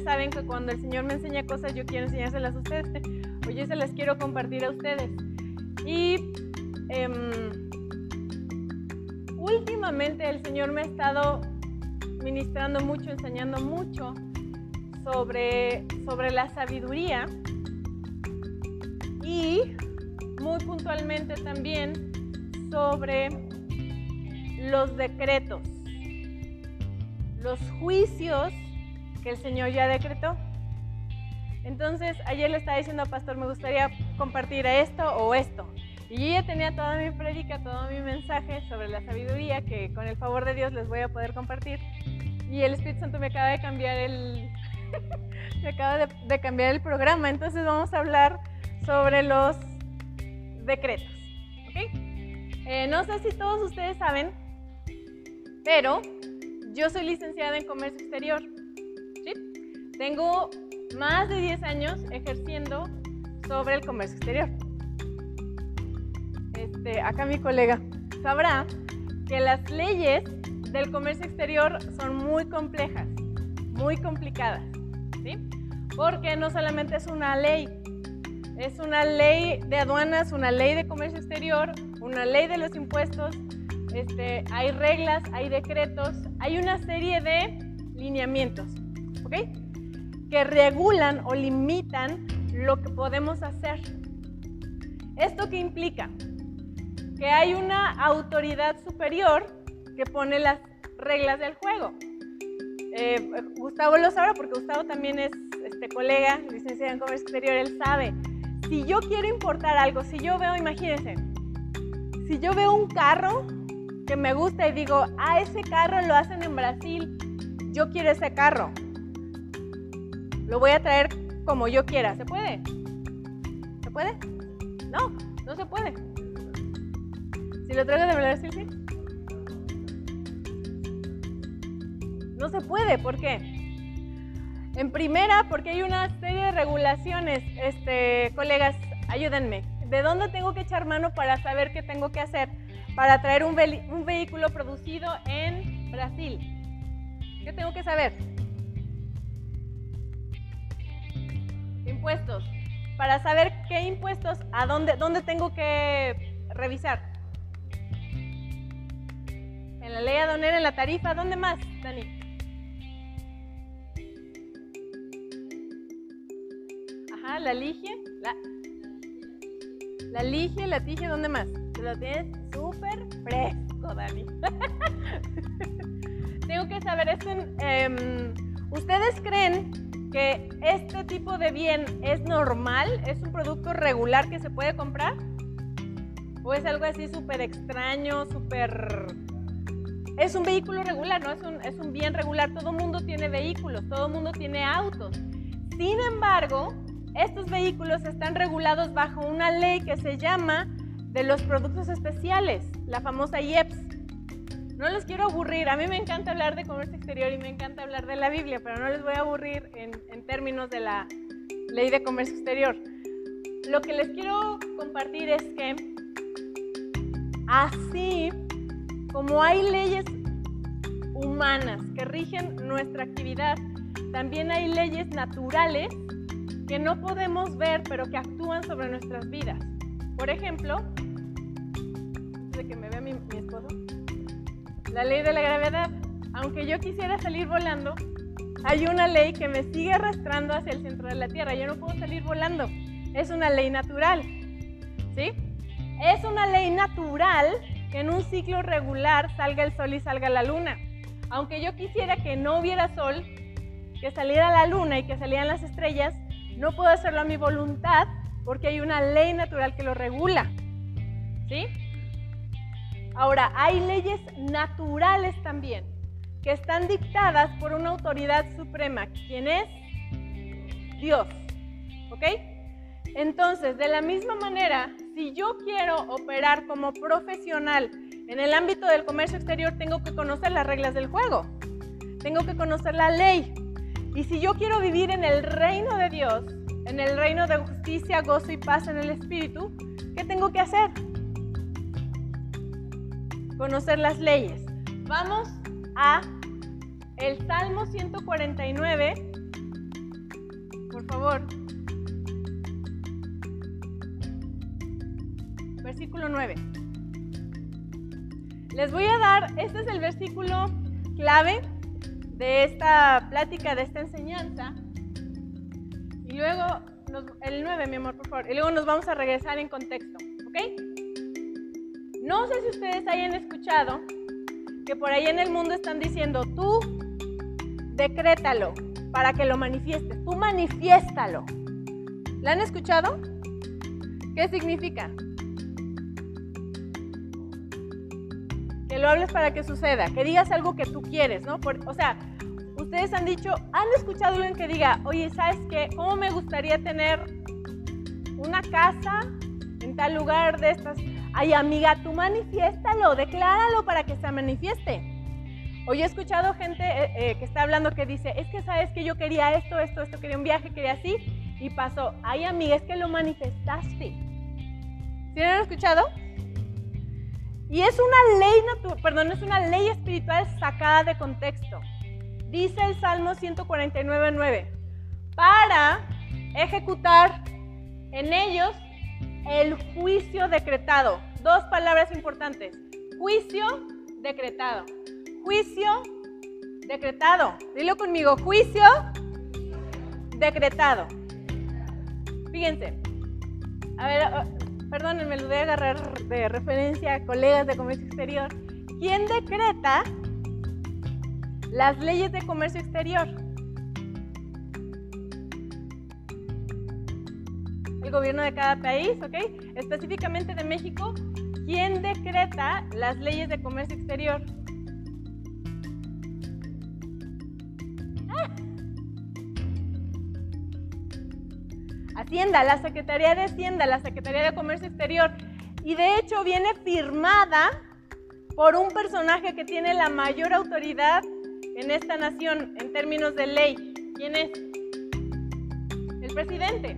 saben que cuando el Señor me enseña cosas, yo quiero enseñárselas a ustedes. Hoy yo se las quiero compartir a ustedes. Y em, últimamente el Señor me ha estado ministrando mucho, enseñando mucho sobre, sobre la sabiduría y muy puntualmente también sobre los decretos, los juicios que el Señor ya decretó. Entonces, ayer le estaba diciendo al pastor, me gustaría compartir esto o esto. Y yo ya tenía toda mi predica, todo mi mensaje sobre la sabiduría que con el favor de Dios les voy a poder compartir. Y el Espíritu Santo me acaba de cambiar el, me acaba de, cambiar el programa. Entonces vamos a hablar sobre los decretos. Eh, no sé si todos ustedes saben, pero yo soy licenciada en comercio exterior. Tengo más de 10 años ejerciendo sobre el comercio exterior. Este, acá mi colega sabrá que las leyes del comercio exterior son muy complejas, muy complicadas, ¿sí? Porque no solamente es una ley, es una ley de aduanas, una ley de comercio exterior, una ley de los impuestos, este, hay reglas, hay decretos, hay una serie de lineamientos, ¿ok? Que regulan o limitan lo que podemos hacer. ¿Esto qué implica? Que hay una autoridad superior que pone las reglas del juego. Eh, Gustavo lo sabe porque Gustavo también es este colega, licenciado en comercio exterior, él sabe. Si yo quiero importar algo, si yo veo, imagínense, si yo veo un carro que me gusta y digo, ah, ese carro lo hacen en Brasil, yo quiero ese carro. Lo voy a traer como yo quiera. ¿Se puede? ¿Se puede? No, no se puede. Si lo traigo de Brasil. No se puede, ¿por qué? En primera, porque hay una serie de regulaciones. Este, colegas, ayúdenme. ¿De dónde tengo que echar mano para saber qué tengo que hacer para traer un, un vehículo producido en Brasil? ¿Qué tengo que saber? Impuestos. Para saber qué impuestos, a dónde, dónde tengo que revisar. En la ley aduanera, en la tarifa, ¿dónde más, Dani? la ligia. La, la ligia, la tija, ¿dónde más? Te lo tienes súper fresco, Dani. Tengo que saber esto. Em, ¿Ustedes creen que este tipo de bien es normal? ¿Es un producto regular que se puede comprar? ¿O es algo así súper extraño, súper... Es un vehículo regular, ¿no? Es un, es un bien regular. Todo mundo tiene vehículos, todo mundo tiene autos. Sin embargo, estos vehículos están regulados bajo una ley que se llama de los productos especiales, la famosa IEPS. No les quiero aburrir, a mí me encanta hablar de comercio exterior y me encanta hablar de la Biblia, pero no les voy a aburrir en, términos de la ley de comercio exterior. Lo que les quiero compartir es que así como hay leyes humanas que rigen nuestra actividad, también hay leyes naturales que no podemos ver, pero que actúan sobre nuestras vidas. Por ejemplo, de que me vea mi, esposo, la ley de la gravedad. Aunque yo quisiera salir volando, hay una ley que me sigue arrastrando hacia el centro de la Tierra. Yo no puedo salir volando. Es una ley natural. ¿Sí? Es una ley natural que en un ciclo regular salga el sol y salga la luna. Aunque yo quisiera que no hubiera sol, que saliera la luna y que salieran las estrellas, no puedo hacerlo a mi voluntad porque hay una ley natural que lo regula. ¿Sí? Ahora, hay leyes naturales también que están dictadas por una autoridad suprema. ¿Quién es? Dios. ¿Ok? Entonces, de la misma manera, si yo quiero operar como profesional en el ámbito del comercio exterior, tengo que conocer las reglas del juego. Tengo que conocer la ley. Y si yo quiero vivir en el reino de Dios, en el reino de justicia, gozo y paz en el Espíritu, ¿qué tengo que hacer? Conocer las leyes. Vamos a el Salmo 149, por favor. Versículo 9. Les voy a dar, este es el versículo clave de esta plática, de esta enseñanza. Y luego, el 9, mi amor, por favor. Y luego nos vamos a regresar en contexto, ¿ok? No sé si ustedes hayan escuchado que por ahí en el mundo están diciendo, tú decrétalo para que lo manifiestes, tú manifiéstalo. ¿La han escuchado? ¿Qué significa? Que lo hables para que suceda, que digas algo que tú quieres, ¿no? o sea, ustedes han dicho, han escuchado alguien que diga, oye, ¿sabes qué? ¿Cómo me gustaría tener una casa en tal lugar de estas? Ay, amiga, tú manifiéstalo, decláralo para que se manifieste. Hoy he escuchado gente eh, eh, que está hablando que dice, es que sabes que yo quería esto, esto, esto, quería un viaje, quería así, y pasó. Ay, amiga, es que lo manifestaste. ¿Sí han escuchado? Y es una ley, perdón, es una ley espiritual sacada de contexto. Dice el Salmo 149.9, para ejecutar en ellos el juicio decretado. Dos palabras importantes. Juicio decretado. Juicio decretado. Dilo conmigo. Juicio decretado. Fíjense. A ver, oh, perdónenme, lo voy a agarrar de referencia a colegas de comercio exterior. ¿Quién decreta las leyes de comercio exterior? Gobierno de cada país, ¿ok? Específicamente de México, ¿quién decreta las leyes de comercio exterior? Ah. Hacienda, la Secretaría de Hacienda, la Secretaría de Comercio Exterior. Y de hecho viene firmada por un personaje que tiene la mayor autoridad en esta nación en términos de ley. ¿Quién es? El presidente.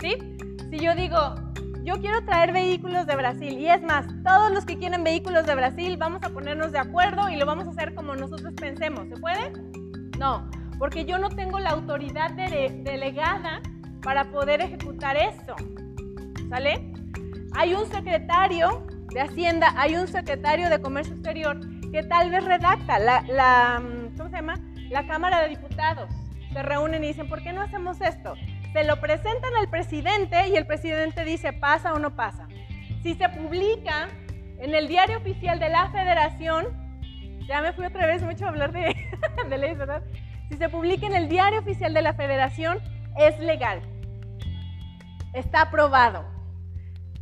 ¿Sí? Si yo digo, yo quiero traer vehículos de Brasil, y es más, todos los que quieren vehículos de Brasil, vamos a ponernos de acuerdo y lo vamos a hacer como nosotros pensemos. ¿Se puede? No, porque yo no tengo la autoridad delegada para poder ejecutar eso. ¿Sale? Hay un secretario de Hacienda, hay un secretario de Comercio Exterior que tal vez redacta la, la ¿cómo se llama? La Cámara de Diputados. Se reúnen y dicen, ¿por qué no hacemos esto? Se lo presentan al presidente y el presidente dice pasa o no pasa. Si se publica en el diario oficial de la federación, ya me fui otra vez mucho a hablar de, de leyes, ¿verdad? Si se publica en el diario oficial de la federación, es legal. Está aprobado.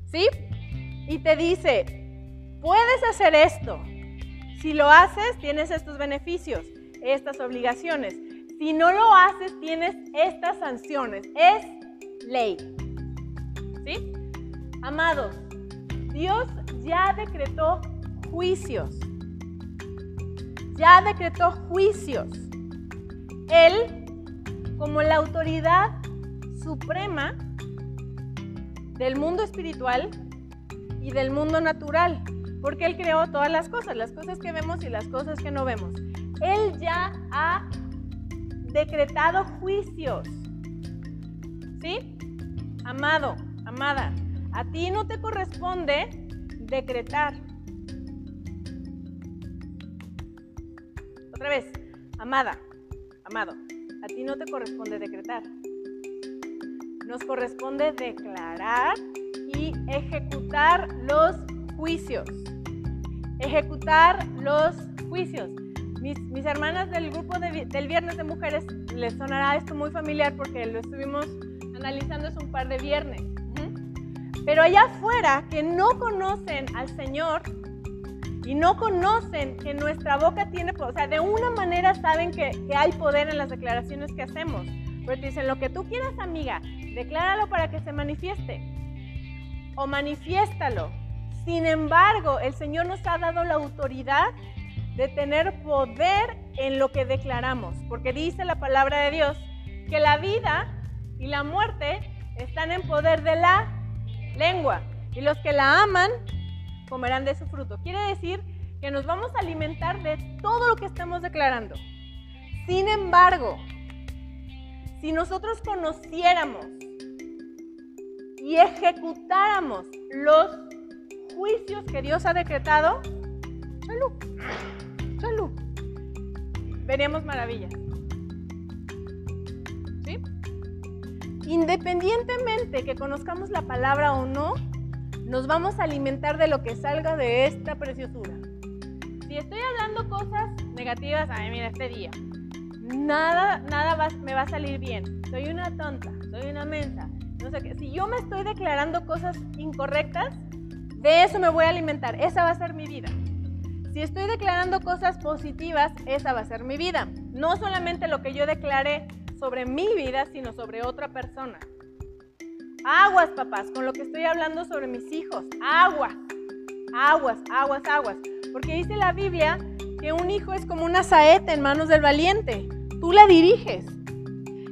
¿Sí? Y te dice, puedes hacer esto. Si lo haces, tienes estos beneficios, estas obligaciones. Si no lo haces, tienes estas sanciones. Es ley. ¿Sí? Amados, Dios ya decretó juicios. Ya decretó juicios. Él, como la autoridad suprema del mundo espiritual y del mundo natural, porque Él creó todas las cosas, las cosas que vemos y las cosas que no vemos. Él ya ha decretado juicios. ¿Sí? Amado, amada, a ti no te corresponde decretar. Otra vez, amada, amado, a ti no te corresponde decretar. Nos corresponde declarar y ejecutar los juicios. Ejecutar los juicios. Mis, hermanas del grupo del Viernes de Mujeres les sonará esto muy familiar porque lo estuvimos analizando hace un par de viernes. Pero allá afuera que no conocen al Señor y no conocen que nuestra boca tiene, o sea, de una manera saben que, que hay poder en las declaraciones que hacemos. Pero te dicen, lo que tú quieras, amiga, decláralo para que se manifieste. O manifiéstalo. Sin embargo, el Señor nos ha dado la autoridad de tener poder en lo que declaramos, porque dice la palabra de Dios que la vida y la muerte están en poder de la lengua y los que la aman comerán de su fruto. Quiere decir que nos vamos a alimentar de todo lo que estamos declarando. Sin embargo, Si nosotros conociéramos y ejecutáramos los juicios que Dios ha decretado, salud, salud, veríamos maravillas. ¿Sí? Independientemente que conozcamos la palabra o no, nos vamos a alimentar de lo que salga de esta preciosura. Si estoy hablando cosas negativas, ay, mira, este día, nada, nada me va a salir bien. Soy una tonta, soy una mensa. No sé qué. Si yo me estoy declarando cosas incorrectas, de eso me voy a alimentar. Esa va a ser mi vida. Si estoy declarando cosas positivas, esa va a ser mi vida. No solamente lo que yo declare sobre mi vida, sino sobre otra persona. Aguas, papás, con lo que estoy hablando sobre mis hijos. Aguas, aguas, aguas, aguas. Porque dice la Biblia que un hijo es como una saeta en manos del valiente. Tú la diriges.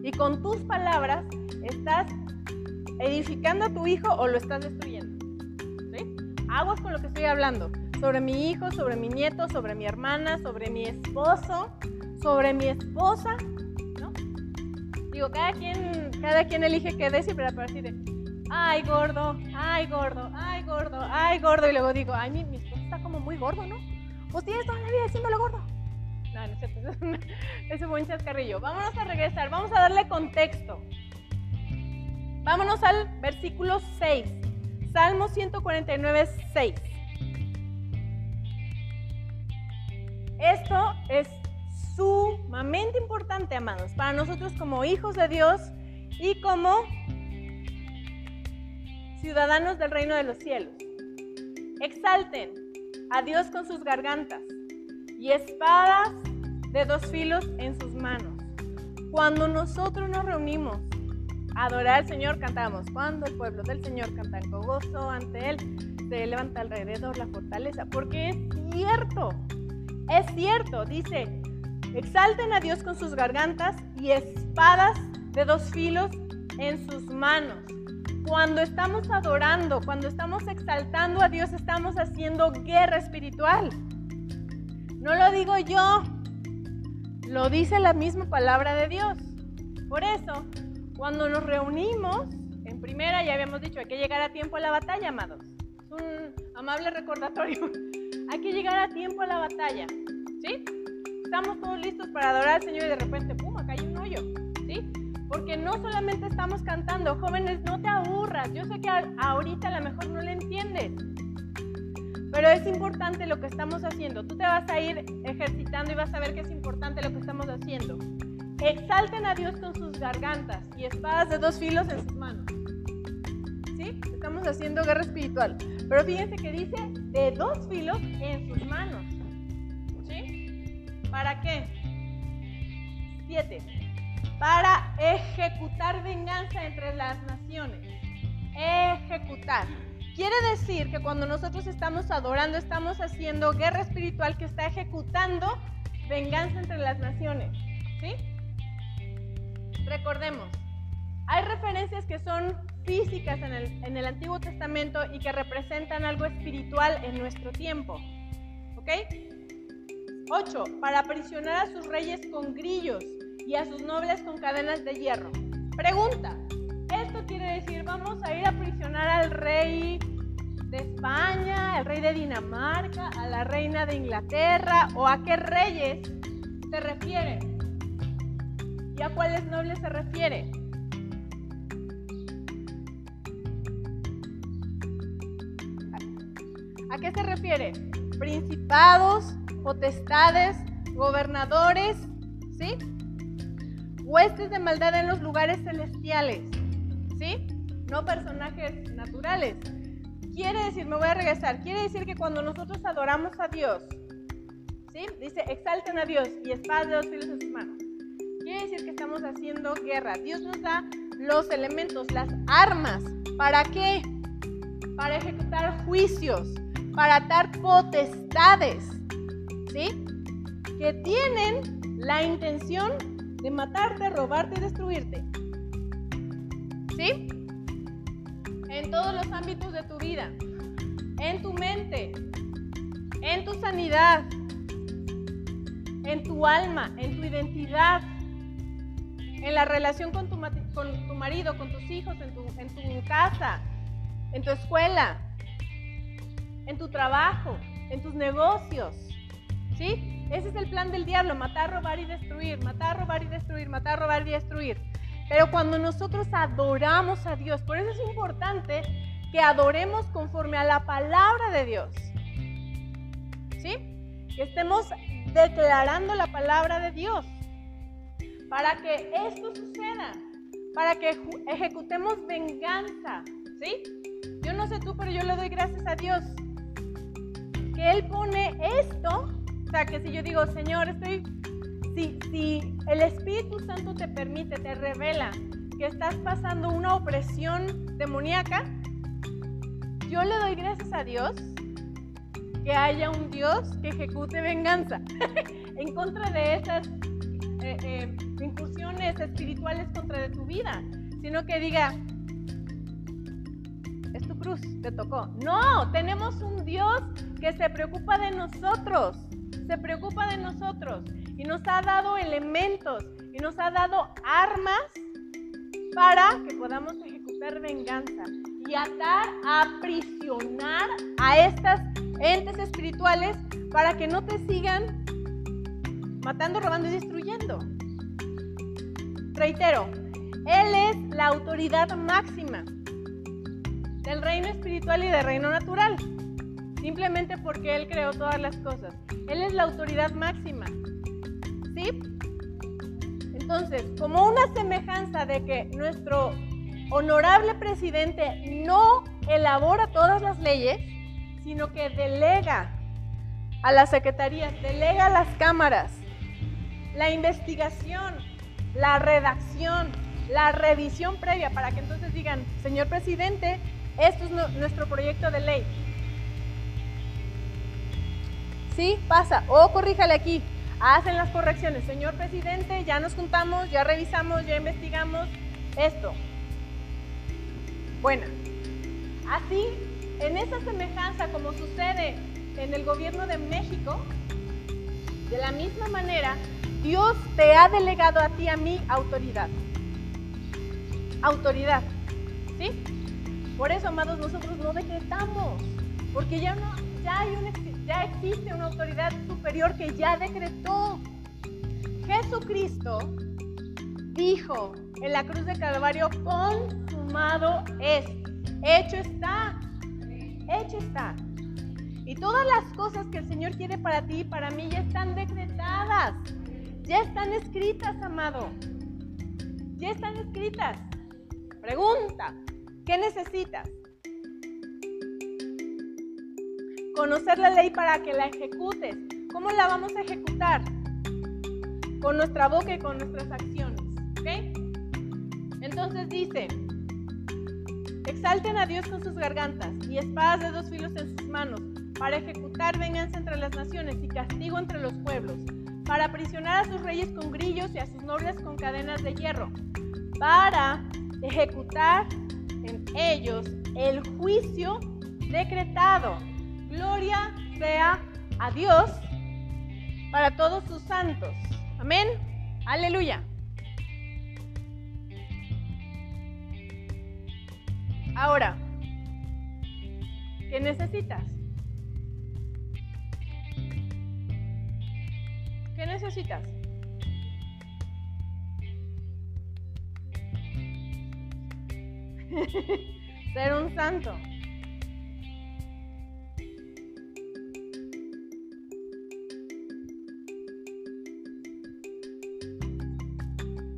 Y con tus palabras estás edificando a tu hijo o lo estás destruyendo. Aguas con lo que estoy hablando. Sobre mi hijo, sobre mi nieto, sobre mi hermana, sobre mi esposo, sobre mi esposa, Digo, cada quien, cada quien elige qué decir, pero así de, ay gordo, ay gordo, ay gordo, ay gordo. Y luego digo, ay, mi, mi esposo está como muy gordo, ¿no? Pues tienes toda la vida diciéndole gordo. No, no es cierto, es un chascarrillo. Vámonos a regresar, vamos a darle contexto. Vámonos al versículo 6, Salmo 149, 6. Esto es sumamente importante, amados, para nosotros como hijos de Dios y como ciudadanos del reino de los cielos. Exalten a Dios con sus gargantas y espadas de dos filos en sus manos. Cuando nosotros nos reunimos a adorar al Señor, cantamos. Cuando el pueblo del Señor canta con gozo ante Él, se levanta alrededor la fortaleza. Porque es cierto, es cierto, dice, Exalten a Dios con sus gargantas y espadas de dos filos en sus manos. Cuando estamos adorando, cuando estamos exaltando a Dios, estamos haciendo guerra espiritual. No lo digo yo, lo dice la misma palabra de Dios. Por eso, cuando nos reunimos, en primera ya habíamos dicho, hay que llegar a tiempo a la batalla, amados. Un amable recordatorio. hay que llegar a tiempo a la batalla. ¿Sí? estamos todos listos para adorar al Señor y de repente, ¡pum!, acá hay un hoyo, ¿sí? Porque no solamente estamos cantando, jóvenes, no te aburras. Yo sé que ahorita a lo mejor no le entiendes, pero es importante lo que estamos haciendo. Tú te vas a ir ejercitando y vas a ver que es importante lo que estamos haciendo. Exalten a Dios con sus gargantas y espadas de dos filos en sus manos. ¿Sí? Estamos haciendo guerra espiritual. Pero fíjense que dice de dos filos en sus manos. ¿Para qué? Siete. Para ejecutar venganza entre las naciones. Ejecutar. Quiere decir que cuando nosotros estamos adorando, estamos haciendo guerra espiritual que está ejecutando venganza entre las naciones. ¿Sí? Recordemos, hay referencias que son físicas en el, en el Antiguo Testamento y que representan algo espiritual en nuestro tiempo. ¿Ok? 8. Para aprisionar a sus reyes con grillos y a sus nobles con cadenas de hierro. Pregunta. Esto quiere decir, vamos a ir a aprisionar al rey de España, al rey de Dinamarca, a la reina de Inglaterra o a qué reyes se refiere? ¿Y a cuáles nobles se refiere? ¿A qué se refiere? Principados, potestades, gobernadores, ¿sí? Huestes de maldad en los lugares celestiales, ¿sí? No personajes naturales. Quiere decir, me voy a regresar, quiere decir que cuando nosotros adoramos a Dios, ¿sí? Dice, exalten a Dios y espadas de dos filos en sus manos. Quiere decir que estamos haciendo guerra. Dios nos da los elementos, las armas. ¿Para qué? Para ejecutar juicios, para atar potestades. Que tienen la intención de matarte, robarte y destruirte. ¿Sí? En todos los ámbitos de tu vida. En tu mente. En tu sanidad. En tu alma. En tu identidad. en la relación con tu, marido, con tus hijos, en tu casa, en tu escuela, en tu trabajo, en tus negocios. ¿Sí? Ese es el plan del diablo, matar, robar y destruir, matar, robar y destruir, matar, robar y destruir. Pero cuando nosotros adoramos a Dios, por eso es importante que adoremos conforme a la palabra de Dios. ¿Sí? Que estemos declarando la palabra de Dios para que esto suceda, para que ejecutemos venganza, ¿sí? Yo no sé tú, pero yo le doy gracias a Dios que Él pone esto, o sea, que si yo digo, Señor, estoy, si, si el Espíritu Santo te permite, te revela que estás pasando una opresión demoníaca, yo le doy gracias a Dios que haya un Dios que ejecute venganza en contra de esas eh, eh, incursiones espirituales contra de tu vida, sino que diga, es tu cruz, te tocó. No, tenemos un Dios que se preocupa de nosotros, se preocupa de nosotros y nos ha dado elementos y nos ha dado armas para que podamos ejecutar venganza y atar, aprisionar a estas entes espirituales para que no te sigan matando, robando y destruyendo. Reitero, Él es la autoridad máxima del reino espiritual y del reino natural, simplemente porque Él creó todas las cosas. Él es la autoridad máxima. ¿Sí? Entonces, como una semejanza de que nuestro honorable presidente no elabora todas las leyes, sino que delega a las secretarías, delega a las cámaras la investigación, la redacción, la revisión previa para que entonces digan, señor presidente, esto es nuestro proyecto de ley. Sí, pasa, o corríjale aquí, hacen las correcciones, señor presidente, ya nos juntamos, ya revisamos, ya investigamos esto. Bueno, así, en esa semejanza como sucede en el gobierno de México, de la misma manera, Dios te ha delegado a ti, a mí, autoridad. Autoridad. ¿Sí? Por eso, amados, nosotros no decretamos, porque ya, ya existe una autoridad superior que ya decretó. Jesucristo dijo en la cruz de Calvario, consumado es, hecho está, hecho está. Y todas las cosas que el Señor quiere para ti y para mí ya están decretadas. Ya están escritas, amado. Ya están escritas. Pregunta, ¿qué necesitas? Conocer la ley para que la ejecutes. ¿Cómo la vamos a ejecutar? Con nuestra boca y con nuestras acciones. ¿Ok? Entonces dice, exalten a Dios con sus gargantas y espadas de dos filos en sus manos, para ejecutar venganza entre las naciones y castigo entre los pueblos para aprisionar a sus reyes con grillos y a sus nobles con cadenas de hierro, para ejecutar en ellos el juicio decretado. Gloria sea a Dios para todos sus santos. Amén. Aleluya. Ahora, ¿qué necesitas? ¿Qué necesitas? Ser un santo.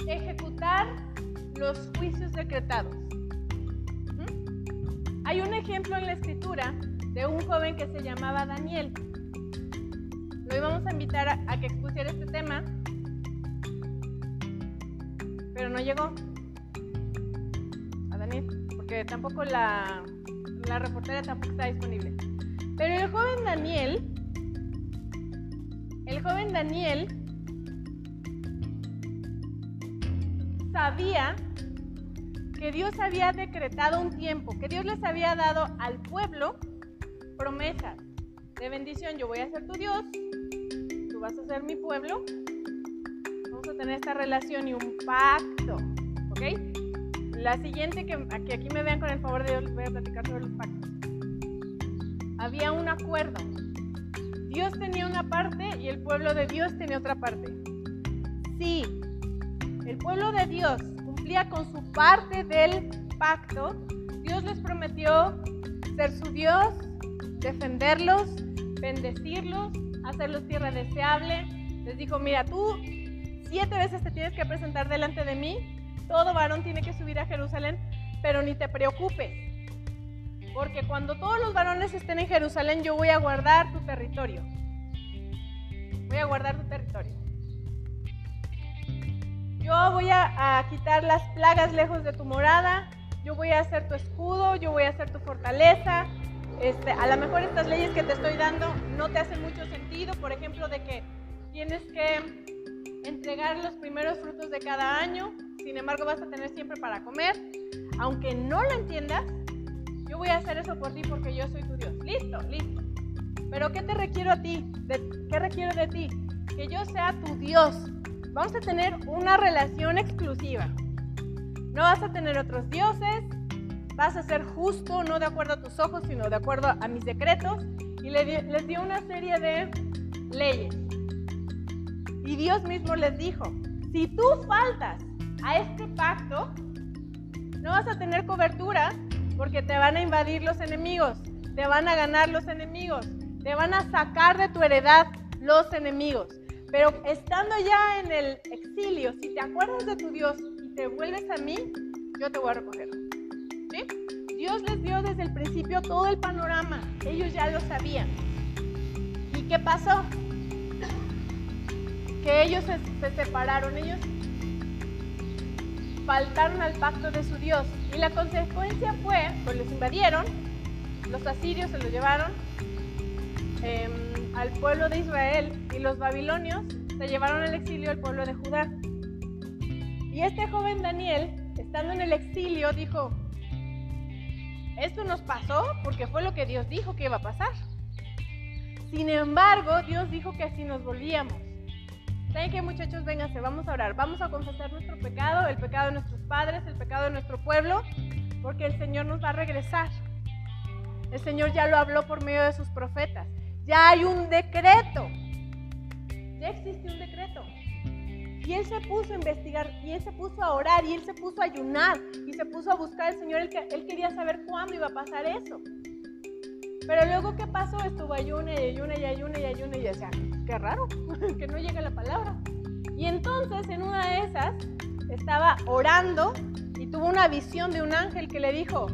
Ejecutar los juicios decretados. Hay un ejemplo en la escritura de un joven que se llamaba Daniel. Lo íbamos a invitar a, que expusiera este tema, pero no llegó tampoco la, la reportera tampoco está disponible. Pero el joven Daniel, el joven Daniel sabía que Dios había decretado un tiempo, que Dios les había dado al pueblo promesas de bendición. Yo voy a ser tu Dios, vas a ser mi pueblo, vamos a tener esta relación y un pacto. ¿Ok? La siguiente, que, aquí me vean con el favor de Dios, les voy a platicar sobre los pactos. Había un acuerdo. Dios tenía una parte y el pueblo de Dios tenía otra parte. Sí, el pueblo de Dios cumplía con su parte del pacto, Dios les prometió ser su Dios, defenderlos, bendecirlos, hacerlos tierra deseable. Les dijo, mira, tú siete veces te tienes que presentar delante de mí, todo varón tiene que subir a Jerusalén, pero ni te preocupes, porque cuando todos los varones estén en Jerusalén, yo voy a guardar tu territorio. Voy a guardar tu territorio. Yo voy a, quitar las plagas lejos de tu morada. Yo voy a hacer tu escudo. Yo voy a hacer tu fortaleza. Este, a lo mejor estas leyes que te estoy dando no te hacen mucho sentido. Por ejemplo, de que tienes que entregar los primeros frutos de cada año. Sin embargo, vas a tener siempre para comer. Aunque no lo entiendas, yo voy a hacer eso por ti porque yo soy tu Dios. Listo, listo. Pero ¿qué te requiero a ti? ¿Qué requiero de ti? Que yo sea tu Dios, vamos a tener una relación exclusiva. No vas a tener otros dioses, vas a ser justo, no de acuerdo a tus ojos, sino de acuerdo a mis decretos. Y les dio una serie de leyes. Y Dios mismo les dijo, si tú faltas a este pacto, no vas a tener cobertura porque te van a invadir los enemigos, te van a ganar los enemigos, te van a sacar de tu heredad los enemigos. Pero estando ya en el exilio, si te acuerdas de tu Dios y te vuelves a mí, yo te voy a recoger. ¿Sí? Dios les dio desde el principio todo el panorama. Ellos ya lo sabían. ¿Y qué pasó? Que ellos se, se separaron, ellos faltaron al pacto de su Dios. Y la consecuencia fue, pues los invadieron, los asirios se los llevaron, eh, al pueblo de Israel y los babilonios se llevaron al exilio al pueblo de Judá. Y este joven Daniel, estando en el exilio, dijo, esto nos pasó porque fue lo que Dios dijo que iba a pasar. Sin embargo, Dios dijo que así nos volvíamos. ¿Saben qué muchachos? Vénganse, vamos a orar. Vamos a confesar nuestro pecado, el pecado de nuestros padres, el pecado de nuestro pueblo, porque el Señor nos va a regresar. El Señor ya lo habló por medio de sus profetas. Ya hay un decreto. Ya existe un decreto. Y él se puso a investigar, y él se puso a orar, y él se puso a ayunar, y se puso a buscar al Señor. Él, él quería saber cuándo iba a pasar eso. Pero luego, ¿qué pasó? Estuvo ayuna y ayuna y ayuna y ayuna y decía, qué raro, que no llega la palabra. Y entonces, en una de esas, estaba orando y tuvo una visión de un ángel que le dijo,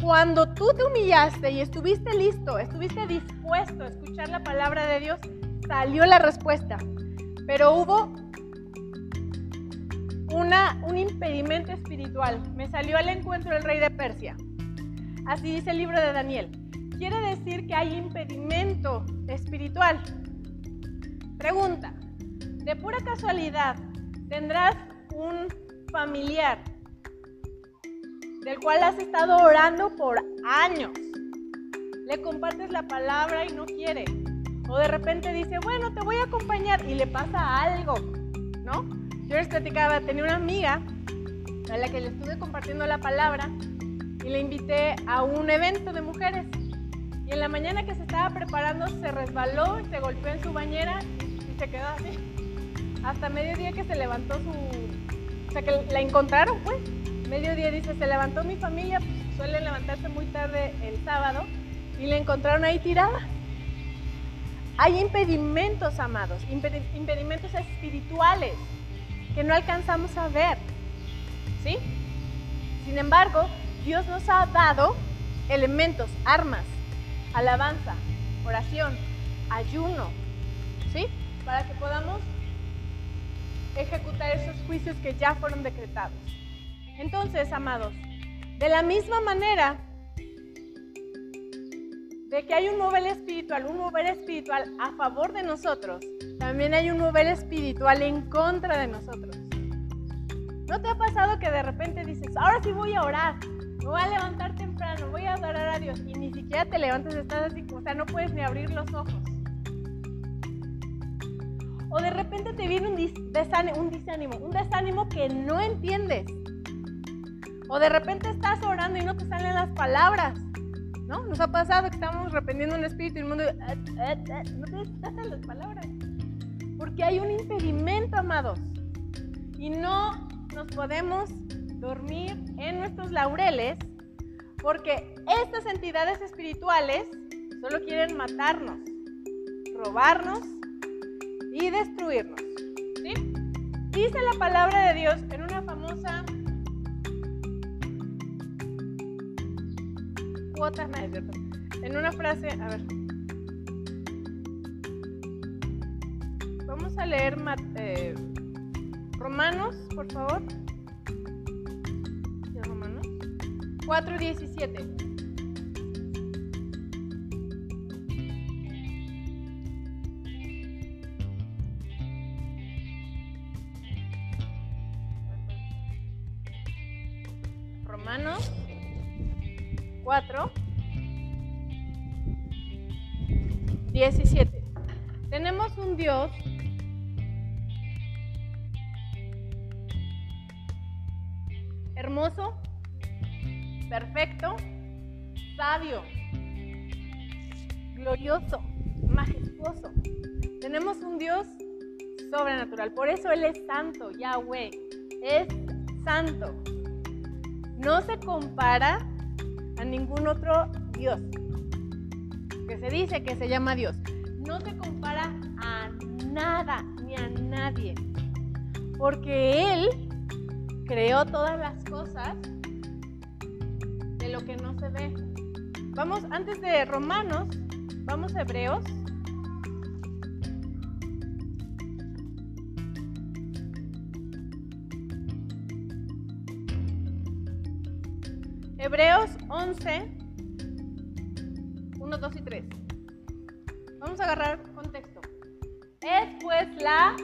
cuando tú te humillaste y estuviste listo, estuviste dispuesto a escuchar la palabra de Dios, salió la respuesta. Pero hubo una, un impedimento espiritual. Me salió al encuentro el rey de Persia. Así dice el libro de Daniel. Quiere decir que hay impedimento espiritual. Pregunta, de pura casualidad, ¿tendrás un familiar del cual has estado orando por años. Le compartes la palabra y no quiere. O de repente dice, bueno, te voy a acompañar y le pasa algo, ¿no? Yo les platicaba, tenía una amiga a la que le estuve compartiendo la palabra y le invité a un evento de mujeres. Y en la mañana que se estaba preparando se resbaló y se golpeó en su bañera se quedó así. Hasta mediodía que se levantó su... O sea, que la encontraron, pues. Mediodía dice, se levantó mi familia, suelen levantarse muy tarde el sábado, y la encontraron ahí tirada. Hay impedimentos, amados, impedimentos espirituales que no alcanzamos a ver. ¿Sí? Sin embargo, Dios nos ha dado elementos, armas, alabanza, oración, ayuno. Para que podamos ejecutar esos juicios que ya fueron decretados. Entonces, amados, de la misma manera de que hay un mover espiritual, un mover espiritual a favor de nosotros, también hay un mover espiritual en contra de nosotros. ¿No te ha pasado que de repente dices, ahora sí voy a orar, me voy a levantar temprano, voy a adorar a Dios y ni siquiera te levantas, estás así, o sea, no puedes ni abrir los ojos? O de repente te viene un, desánimo, un desánimo, que no entiendes. O de repente estás orando y no te salen las palabras. ¿No? Nos ha pasado que estamos reprendiendo un espíritu y el mundo eh, eh, eh, no te salen las palabras. Porque hay un impedimento, amados. Y no nos podemos dormir en nuestros laureles porque estas entidades espirituales solo quieren matarnos, robarnos y destruirnos. ¿sí? Dice la palabra de Dios en una famosa cuota, en una frase, a ver. Vamos a leer eh, Romanos, por favor. Romanos 4.17. Él es santo, Yahweh. Es santo. No se compara a ningún otro Dios que se dice que se llama Dios. No se compara a nada ni a nadie. Porque Él creó todas las cosas de lo que no se ve. Vamos, antes de Romanos, vamos a Hebreos. Hebreos 11, 1, 2 y 3. Vamos a agarrar contexto. Es pues la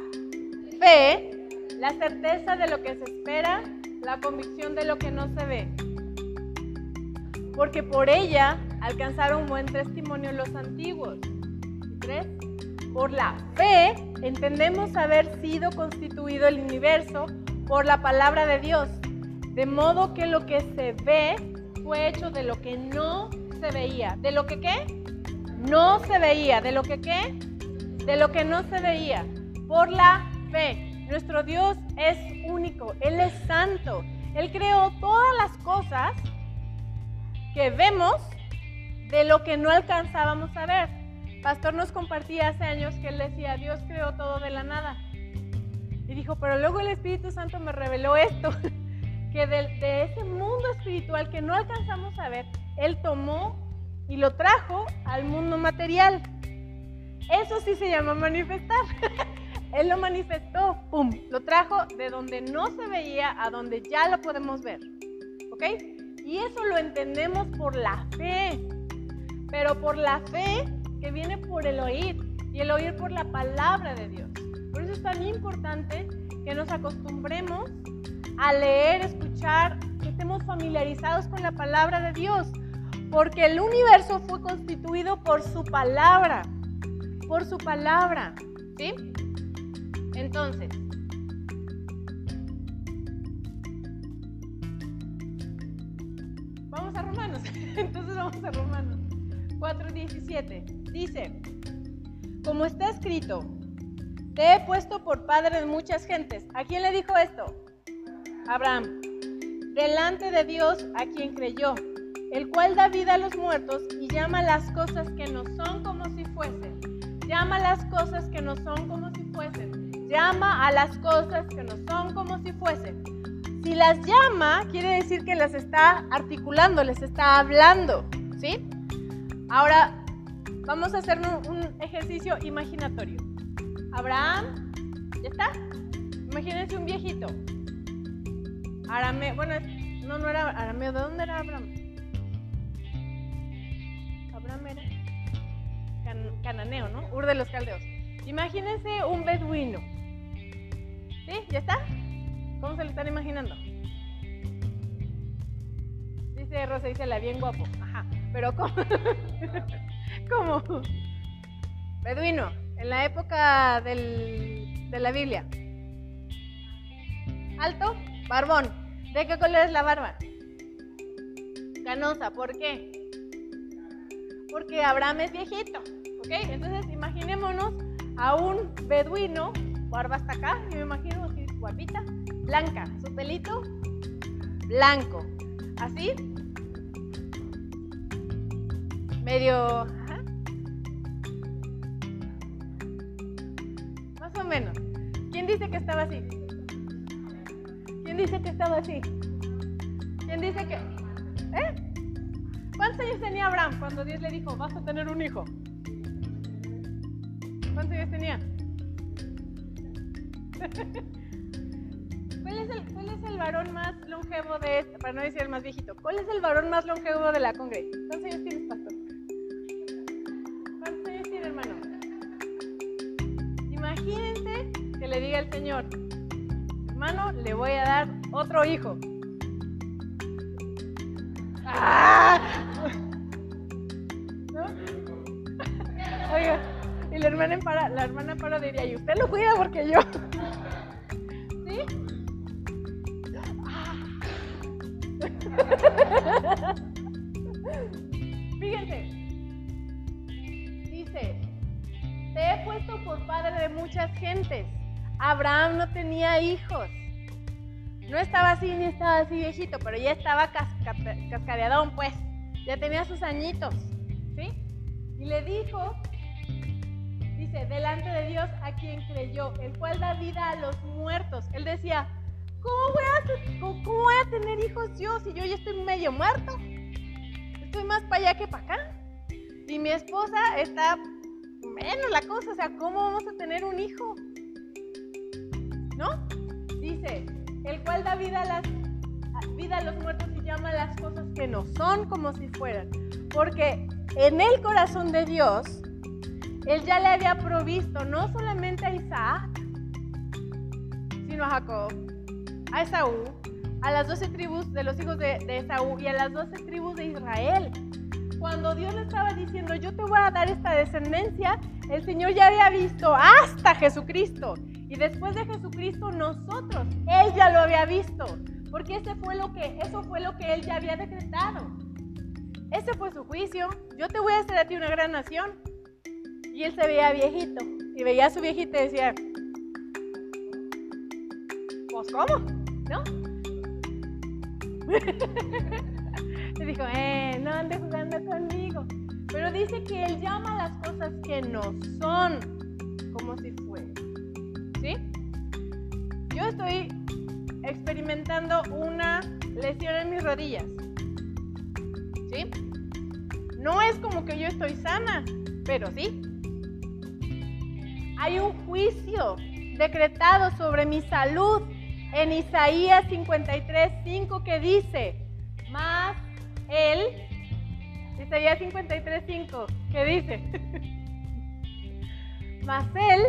fe, la certeza de lo que se espera, la convicción de lo que no se ve. Porque por ella alcanzaron buen testimonio los antiguos. Por la fe entendemos haber sido constituido el universo por la palabra de Dios, de modo que lo que se ve hecho de lo que no se veía. ¿De lo que qué? No se veía. ¿De lo que qué? De lo que no se veía. Por la fe. Nuestro Dios es único. Él es santo. Él creó todas las cosas que vemos de lo que no alcanzábamos a ver. Pastor nos compartía hace años que él decía, Dios creó todo de la nada. Y dijo, pero luego el Espíritu Santo me reveló esto. que de, ese mundo espiritual que no alcanzamos a ver, Él tomó y lo trajo al mundo material. Eso sí se llama manifestar. Él lo manifestó, ¡pum! Lo trajo de donde no se veía a donde ya lo podemos ver. ¿Ok? Y eso lo entendemos por la fe. Pero por la fe que viene por el oír. Y el oír por la palabra de Dios. Por eso es tan importante que nos acostumbremos a leer, escuchar, que estemos familiarizados con la palabra de Dios, porque el universo fue constituido por su palabra, por su palabra, ¿sí? Entonces, vamos a Romanos, entonces vamos a Romanos 4:17, dice, como está escrito, te he puesto por padre de muchas gentes. ¿A quién le dijo esto? Abraham, delante de Dios a quien creyó, el cual da vida a los muertos y llama las cosas que no son como si fuesen. Llama las cosas que no son como si fuesen. Llama a las cosas que no son como si fuesen. Si las llama, quiere decir que las está articulando, les está hablando, ¿sí? Ahora vamos a hacer un, ejercicio imaginatorio. Abraham, ¿ya está? Imagínense un viejito. Arameo, bueno, no, no era Arameo, ¿de dónde era Abraham? Abraham era cananeo, ¿no? Ur de los caldeos. Imagínense un beduino. ¿Sí? ¿Ya está? ¿Cómo se lo están imaginando? Dice Rosa, dice la bien guapo. Ajá. Pero ¿cómo? ¿Cómo? Beduino. En la época del de la Biblia? Alto, barbón. ¿De qué color es la barba? Canosa, ¿por qué? Porque Abraham es viejito, ¿ok? Entonces imaginémonos a un beduino, barba hasta acá, yo me imagino así, barbita, blanca, su pelito blanco, así, medio, más o menos. ¿Quién dice que estaba así? ¿Quién dice que estaba así? ¿Quién dice que... ¿Eh? ¿Cuántos años tenía Abraham cuando Dios le dijo, vas a tener un hijo? ¿Cuántos años tenía? ¿Cuál es, el, ¿Cuál es el varón más longevo de este? Para no decir el más viejito. ¿Cuál es el varón más longevo de la congre? ¿Cuántos años tienes, pastor? ¿Cuántos años tiene, hermano? Imagínense que le diga el Señor, hermano, le voy a dar otro hijo. ¡Ah! Oiga, y la hermana para, la hermana para diría, y usted lo cuida porque yo. ¿Sí? Fíjense, dice, te he puesto por padre de muchas gentes. Abraham no tenía hijos. No estaba así ni estaba así viejito, pero ya estaba cascadeadón, pues. Ya tenía sus añitos. ¿Sí? Y le dijo, dice, delante de Dios a quien creyó, el cual da vida a los muertos. Él decía, ¿cómo voy a, cómo voy a tener hijos yo si yo ya estoy medio muerto? Estoy más para allá que para acá. Y mi esposa está menos la cosa, o sea, ¿cómo vamos a tener un hijo? Da vida a, las, vida a los muertos y llama a las cosas que no son como si fueran. Porque en el corazón de Dios, Él ya le había provisto no solamente a Isaac, sino a Jacob, a Esaú, a las doce tribus de los hijos de, de Esaú y a las doce tribus de Israel. Cuando Dios le estaba diciendo, yo te voy a dar esta descendencia, el Señor ya había visto hasta Jesucristo. Y después de Jesucristo, nosotros, Él ya lo había visto. Porque ese fue lo que, eso fue lo que Él ya había decretado. Ese fue su juicio. Yo te voy a hacer a ti una gran nación. Y él se veía viejito. Y veía a su viejita y decía, pues ¿cómo? ¿No? y dijo, eh, no ande jugando conmigo. Pero dice que él llama las cosas que no son como si fueran. Yo estoy experimentando una lesión en mis rodillas. ¿Sí? No es como que yo estoy sana, pero sí. Hay un juicio decretado sobre mi salud en Isaías 53, 5 que dice, más él, Isaías 53, 5, que dice, más él,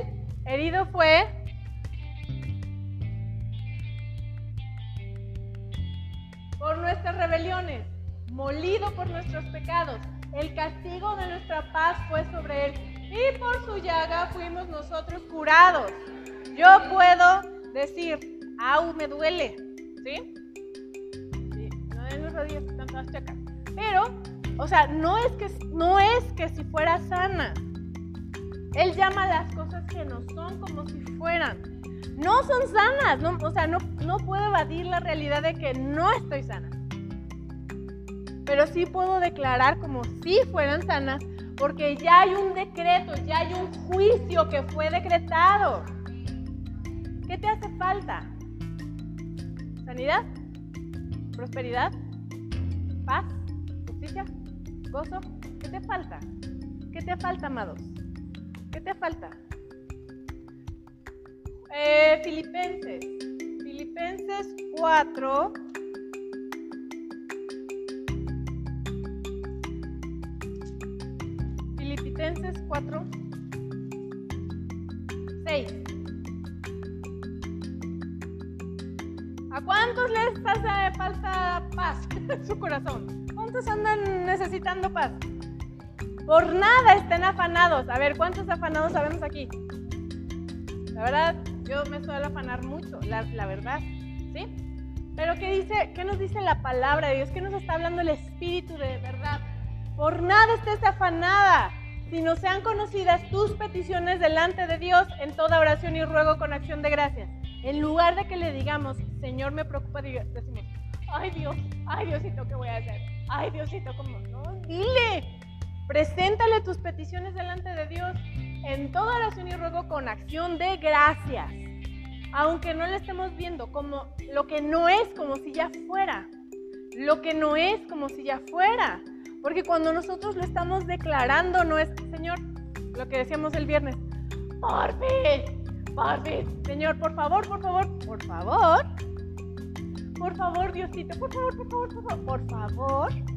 herido fue por nuestras rebeliones, molido por nuestros pecados. El castigo de nuestra paz fue sobre él y por su llaga fuimos nosotros curados. Yo puedo decir, au, me duele, ¿sí? no en mis rodillas están todas. Pero, o sea, no es que, no es que si fuera sana. Él llama las cosas que no son como si fueran. No son sanas, no, o sea, no, no puedo evadir la realidad de que no estoy sana. Pero sí puedo declarar como si fueran sanas porque ya hay un decreto, ya hay un juicio que fue decretado. ¿Qué te hace falta? ¿Sanidad? ¿Prosperidad? ¿Paz? ¿Justicia? ¿Gozo? ¿Qué te falta? ¿Qué te falta, amados? ¿Qué te falta? Eh, Filipenses. Filipenses 4. Filipenses 4. 6. ¿A cuántos les hace falta paz en su corazón? ¿Cuántos andan necesitando paz? Por nada estén afanados. A ver, ¿cuántos afanados sabemos aquí? La verdad, yo me suelo afanar mucho, la, la verdad, ¿sí? Pero ¿qué, dice, ¿qué nos dice la palabra de Dios? ¿Qué nos está hablando el Espíritu de verdad? Por nada estés afanada, sino sean conocidas tus peticiones delante de Dios en toda oración y ruego con acción de gracias. En lugar de que le digamos, Señor, me preocupa, decimos, ay Dios, ay Diosito, ¿qué voy a hacer? Ay Diosito, ¿cómo? No, dile, preséntale tus peticiones delante de Dios en toda oración y ruego con acción de gracias. Aunque no le estemos viendo como lo que no es como si ya fuera. Lo que no es como si ya fuera. Porque cuando nosotros lo estamos declarando, no es, Señor, lo que decíamos el viernes, por fin, por fin, Señor, por favor, por favor, por favor, por favor, Diosito, por favor, por favor, por favor, por favor.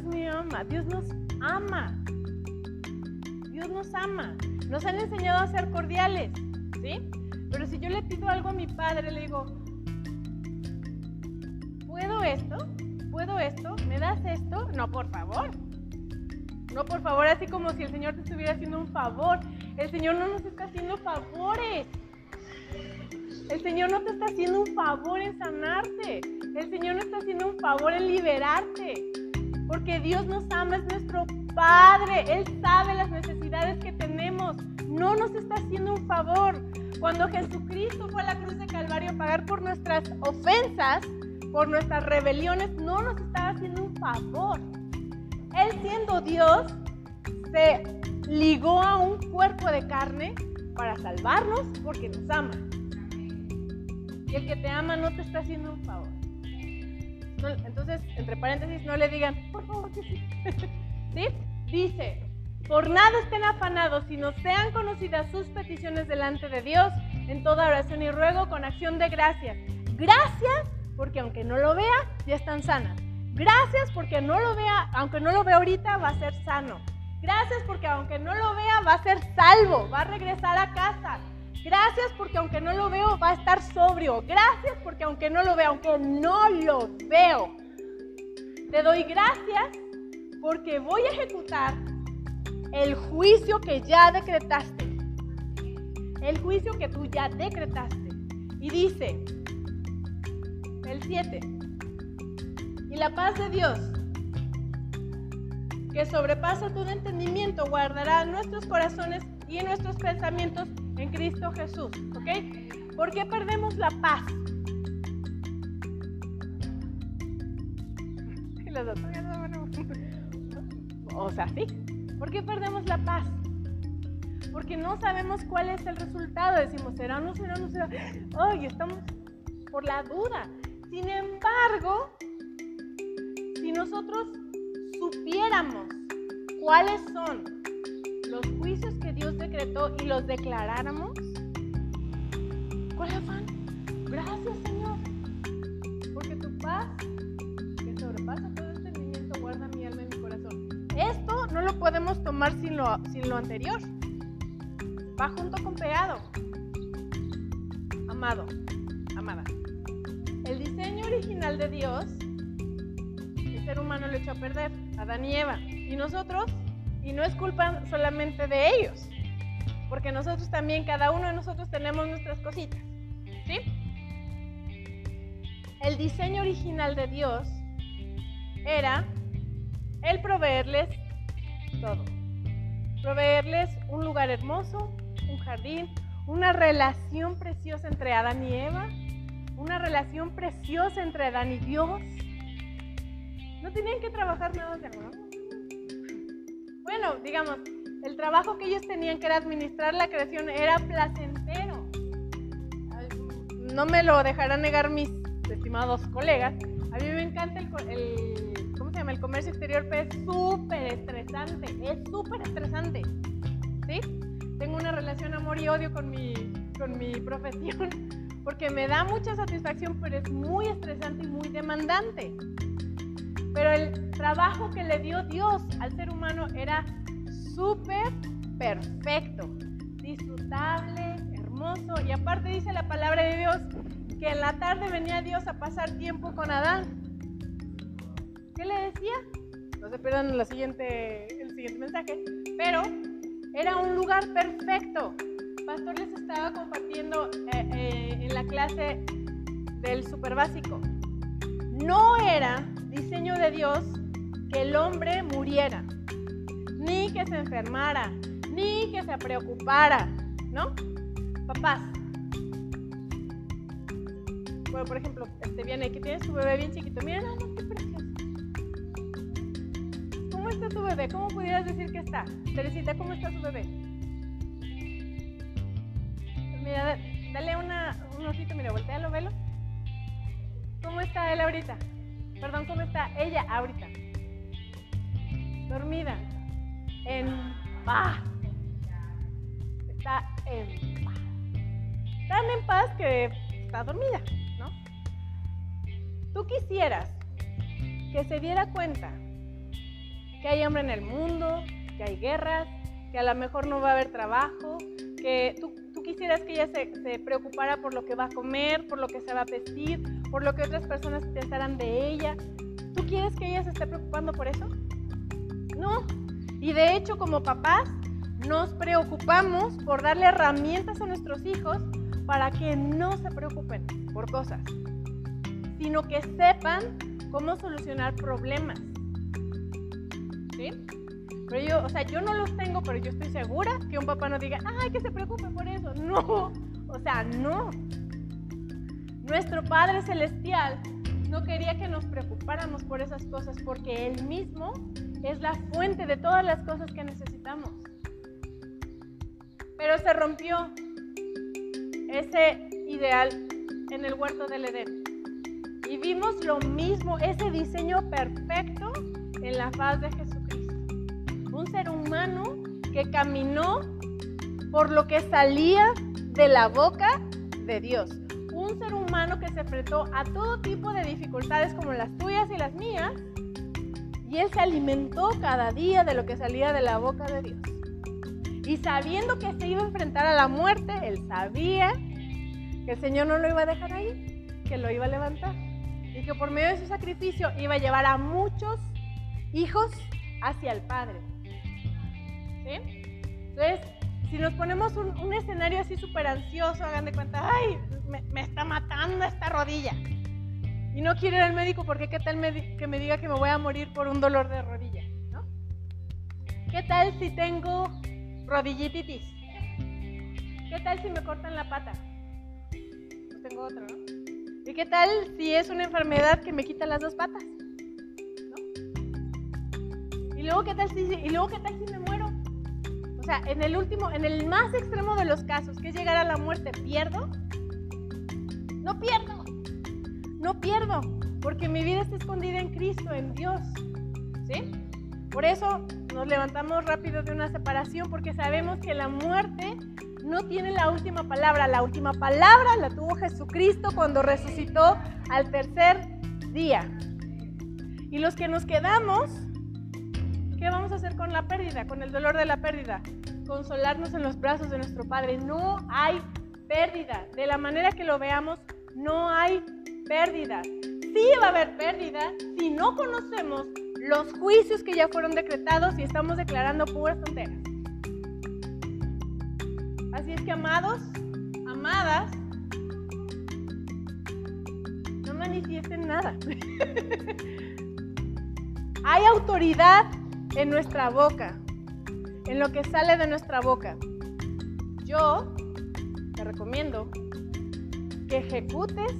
Dios me ama, Dios nos ama. Dios nos ama. Nos han enseñado a ser cordiales, ¿sí? Pero si yo le pido algo a mi padre, le digo, ¿puedo esto? ¿Puedo esto? ¿Me das esto? No, por favor. No, por favor, así como si el Señor te estuviera haciendo un favor. El Señor no nos está haciendo favores. El Señor no te está haciendo un favor en sanarte. El Señor no está haciendo un favor en liberarte. Porque Dios nos ama, es nuestro Padre. Él sabe las necesidades que tenemos. No nos está haciendo un favor. Cuando Jesucristo fue a la cruz de Calvario a pagar por nuestras ofensas, por nuestras rebeliones, no nos estaba haciendo un favor. Él siendo Dios, se ligó a un cuerpo de carne para salvarnos porque nos ama. Y el que te ama no te está haciendo un favor entonces, entre paréntesis, no le digan, por favor, que sí. Dice, por nada estén afanados, sino sean conocidas sus peticiones delante de Dios en toda oración y ruego con acción de gracias. Gracias porque aunque no lo vea, ya están sanas. Gracias porque no lo vea, aunque no lo vea ahorita, va a ser sano. Gracias porque aunque no lo vea, va a ser salvo, va a regresar a casa. Gracias porque aunque no lo veo, va a estar sobrio. Gracias porque aunque no lo veo, aunque no lo veo, te doy gracias porque voy a ejecutar el juicio que ya decretaste. El juicio que tú ya decretaste. Y dice, el 7, y la paz de Dios, que sobrepasa todo entendimiento, guardará nuestros corazones y nuestros pensamientos en Cristo Jesús. ¿Ok? ¿Por qué perdemos la paz? O sea, sí. ¿Por qué perdemos la paz? Porque no sabemos cuál es el resultado. Decimos, ¿será no será no será? Ay, estamos por la duda. Sin embargo, si nosotros supiéramos cuáles son los juicios que Dios decretó y los declaráramos, ¿cuál afán? Gracias, Señor, porque tu paz, que sobrepasa todo entendimiento, guarda mi alma y mi corazón. Esto no lo podemos tomar sin lo, sin lo anterior. Va junto con pegado. Amado, amada. El diseño original de Dios, el ser humano lo echó a perder, Adán y Eva. Y nosotros y no es culpa solamente de ellos, porque nosotros también, cada uno de nosotros tenemos nuestras cositas. ¿Sí? El diseño original de Dios era el proveerles todo. Proveerles un lugar hermoso, un jardín, una relación preciosa entre Adán y Eva, una relación preciosa entre Adán y Dios. No tenían que trabajar nada de hermano bueno, digamos, el trabajo que ellos tenían, que era administrar la creación, era placentero. No me lo dejarán negar mis estimados colegas. A mí me encanta el, ¿cómo se llama? El comercio exterior, pero es súper estresante. Es súper estresante. ¿Sí? Tengo una relación amor y odio con mi, con mi profesión porque me da mucha satisfacción, pero es muy estresante y muy demandante. Pero el trabajo que le dio Dios al ser humano era súper perfecto, disfrutable, hermoso. Y aparte dice la palabra de Dios que en la tarde venía Dios a pasar tiempo con Adán. ¿Qué le decía? No se pierdan la siguiente, el siguiente mensaje, pero era un lugar perfecto. Pastor les estaba compartiendo eh, eh, en la clase del super básico. No era diseño de Dios que el hombre muriera, ni que se enfermara, ni que se preocupara, ¿no? Papás. Bueno, por ejemplo, este viene aquí, tienes tu bebé bien chiquito. Mira, no, no, qué precioso. ¿Cómo está tu bebé? ¿Cómo pudieras decir que está? Teresita, ¿cómo está tu bebé? Mira, dale una, un ojito, mira, voltealo, velo. ¿Cómo está él ahorita? Perdón, ¿cómo está ella ahorita? Dormida. En paz. Está en paz. Tan en paz que está dormida, ¿no? Tú quisieras que se diera cuenta que hay hambre en el mundo, que hay guerras, que a lo mejor no va a haber trabajo, que tú, quisieras que ella se, se, preocupara por lo que va a comer, por lo que se va a vestir, por lo que otras personas pensarán de ella. ¿Tú quieres que ella se esté preocupando por eso? No. Y de hecho, como papás, nos preocupamos por darle herramientas a nuestros hijos para que no se preocupen por cosas, sino que sepan cómo solucionar problemas. ¿Sí? Pero yo, o sea, yo no los tengo, pero yo estoy segura que un papá no diga, ay, que se preocupe por eso. No, o sea, no. Nuestro Padre Celestial no quería que nos preocupáramos por esas cosas porque Él mismo es la fuente de todas las cosas que necesitamos. Pero se rompió ese ideal en el huerto del Edén. Y vimos lo mismo, ese diseño perfecto en la faz de Jesucristo. Un ser humano que caminó por lo que salía de la boca de Dios un ser humano que se enfrentó a todo tipo de dificultades como las tuyas y las mías, y él se alimentó cada día de lo que salía de la boca de Dios. Y sabiendo que se iba a enfrentar a la muerte, él sabía que el Señor no lo iba a dejar ahí, que lo iba a levantar. Y que por medio de su sacrificio iba a llevar a muchos hijos hacia el Padre. Entonces, si nos ponemos un, escenario así súper ansioso, hagan de cuenta, ay, me, está matando esta rodilla. Y no quiero ir al médico porque qué tal que me diga que me voy a morir por un dolor de rodilla, ¿no? ¿Qué tal si tengo rodillititis? ¿Qué tal si me cortan la pata? Pues tengo otra, ¿no? ¿Y qué tal si es una enfermedad que me quita las dos patas? ¿Y luego qué tal si, y luego qué tal si me sea, en el último, en el más extremo de los casos, que es llegar a la muerte, ¿pierdo? No pierdo. No pierdo, porque mi vida está escondida en Cristo, en Dios. ¿Sí? Por eso nos levantamos rápido de una separación, porque sabemos que la muerte no tiene la última palabra. La última palabra la tuvo Jesucristo cuando resucitó al tercer día. Y los que nos quedamos, ¿qué vamos a hacer con la pérdida, con el dolor de la pérdida? Consolarnos en los brazos de nuestro Padre. No hay pérdida. De la manera que lo veamos, no hay pérdida. Sí va a haber pérdida si no conocemos los juicios que ya fueron decretados y estamos declarando puras tonteras. Así es que, amados, amadas, no manifiesten nada. hay autoridad en nuestra boca, en lo que sale de nuestra boca. Yo te recomiendo que ejecutes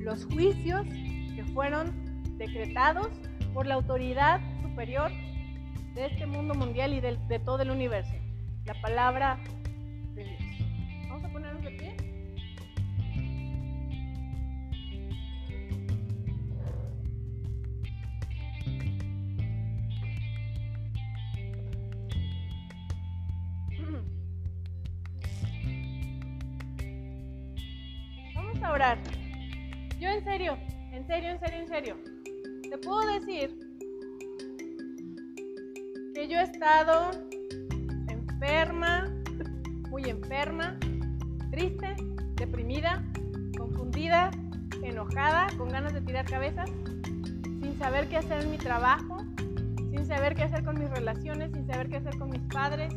los juicios que fueron decretados por la autoridad superior de este mundo mundial y de, de todo el universo, la palabra orar. Yo en serio, en serio, en serio, en serio. Te puedo decir que yo he estado enferma, muy enferma, triste, deprimida, confundida, enojada, con ganas de tirar cabezas, sin saber qué hacer en mi trabajo, sin saber qué hacer con mis relaciones, sin saber qué hacer con mis padres.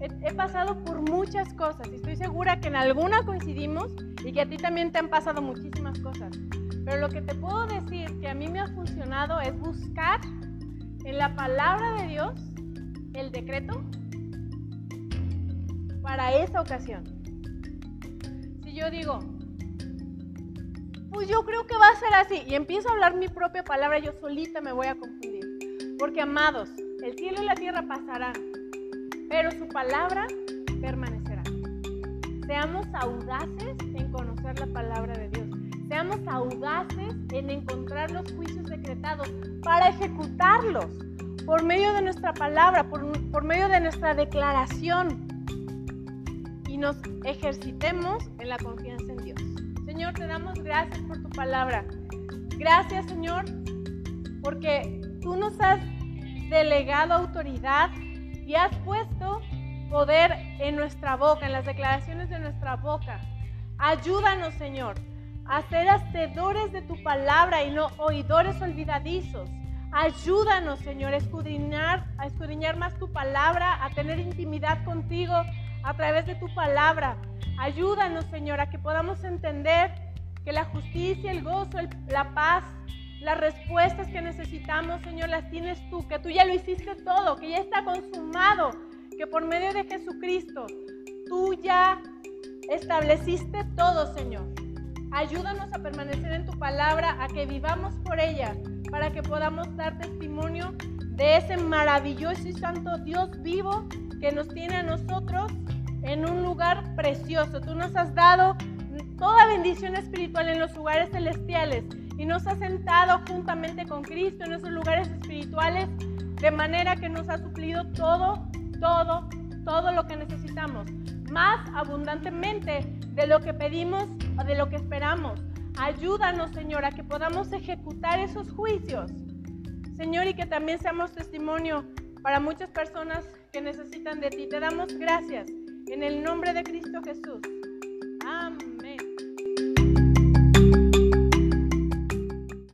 He, pasado por muchas cosas y estoy segura que en alguna coincidimos y que a ti también te han pasado muchísimas cosas. Pero lo que te puedo decir que a mí me ha funcionado es buscar en la palabra de Dios el decreto para esa ocasión. Si yo digo, pues yo creo que va a ser así. Y empiezo a hablar mi propia palabra, yo solita me voy a confundir. Porque amados, el cielo y la tierra pasarán, pero su palabra permanecerá. Seamos audaces en conocer la palabra de Dios. Seamos audaces en encontrar los juicios decretados para ejecutarlos por medio de nuestra palabra, por, por medio de nuestra declaración. Y nos ejercitemos en la confianza en Dios. Señor, te damos gracias por tu palabra. Gracias, Señor, porque tú nos has delegado autoridad y has puesto poder en nuestra boca, en las declaraciones de nuestra boca. Ayúdanos, Señor, a ser hacedores de tu palabra y no oidores olvidadizos. Ayúdanos, Señor, a escudriñar, a escudriñar más tu palabra, a tener intimidad contigo a través de tu palabra. Ayúdanos, Señor, a que podamos entender que la justicia, el gozo, la paz, las respuestas que necesitamos, Señor, las tienes tú, que tú ya lo hiciste todo, que ya está consumado, que por medio de Jesucristo tú ya estableciste todo, Señor. Ayúdanos a permanecer en tu palabra, a que vivamos por ella, para que podamos dar testimonio de ese maravilloso y santo Dios vivo que nos tiene a nosotros en un lugar precioso. Tú nos has dado toda bendición espiritual en los lugares celestiales y nos has sentado juntamente con Cristo en esos lugares espirituales de manera que nos ha suplido todo, todo, todo lo que necesitamos, más abundantemente de lo que pedimos o de lo que esperamos. Ayúdanos, Señor, a que podamos ejecutar esos juicios. Señor, y que también seamos testimonio para muchas personas que necesitan de ti. Te damos gracias en el nombre de Cristo Jesús.